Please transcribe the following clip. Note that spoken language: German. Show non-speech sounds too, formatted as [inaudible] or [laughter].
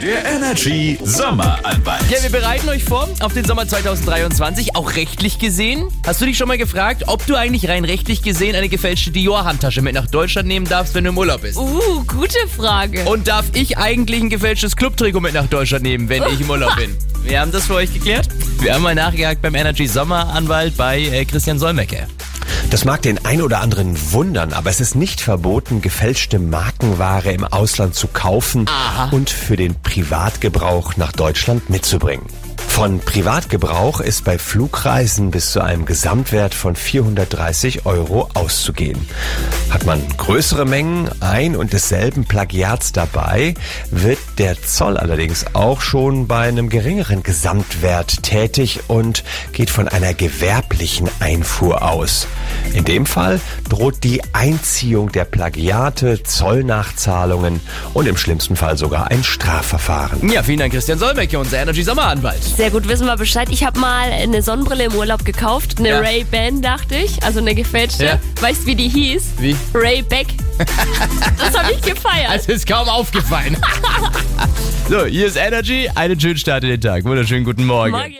Der Energy Sommeranwalt. Ja, wir bereiten euch vor auf den Sommer 2023, auch rechtlich gesehen. Hast du dich schon mal gefragt, ob du eigentlich rein rechtlich gesehen eine gefälschte Dior-Handtasche mit nach Deutschland nehmen darfst, wenn du im Urlaub bist? Uh, gute Frage. Und darf ich eigentlich ein gefälschtes Clubtrikot mit nach Deutschland nehmen, wenn ich im Urlaub bin? [laughs] Wir haben das für euch geklärt. Wir haben mal nachgehakt beim Energy Sommeranwalt bei äh, Christian Solmecke. Das mag den ein oder anderen wundern, aber es ist nicht verboten, gefälschte Markenware im Ausland zu kaufen und für den Privatgebrauch nach Deutschland mitzubringen. Von Privatgebrauch ist bei Flugreisen bis zu einem Gesamtwert von 430 Euro auszugehen. Hat man größere Mengen ein und desselben Plagiats dabei, wird der Zoll allerdings auch schon bei einem geringeren Gesamtwert tätig und geht von einer gewerblichen Einfuhr aus. In dem Fall droht die Einziehung der Plagiate, Zollnachzahlungen und im schlimmsten Fall sogar ein Strafverfahren. Ja, vielen Dank, Christian Solmecke, unser Energy Sommeranwalt. Sehr gut, wissen wir Bescheid. Ich habe mal eine Sonnenbrille im Urlaub gekauft. Eine Ja. Ray-Ban, dachte ich. Also eine gefälschte. Ja. Weißt du, wie die hieß? Wie? Ray-Back. das habe ich gefeiert. Es ist kaum aufgefallen. [laughs] so, hier ist Energy. Einen schönen Start in den Tag. Wunderschönen guten Morgen. Morgen.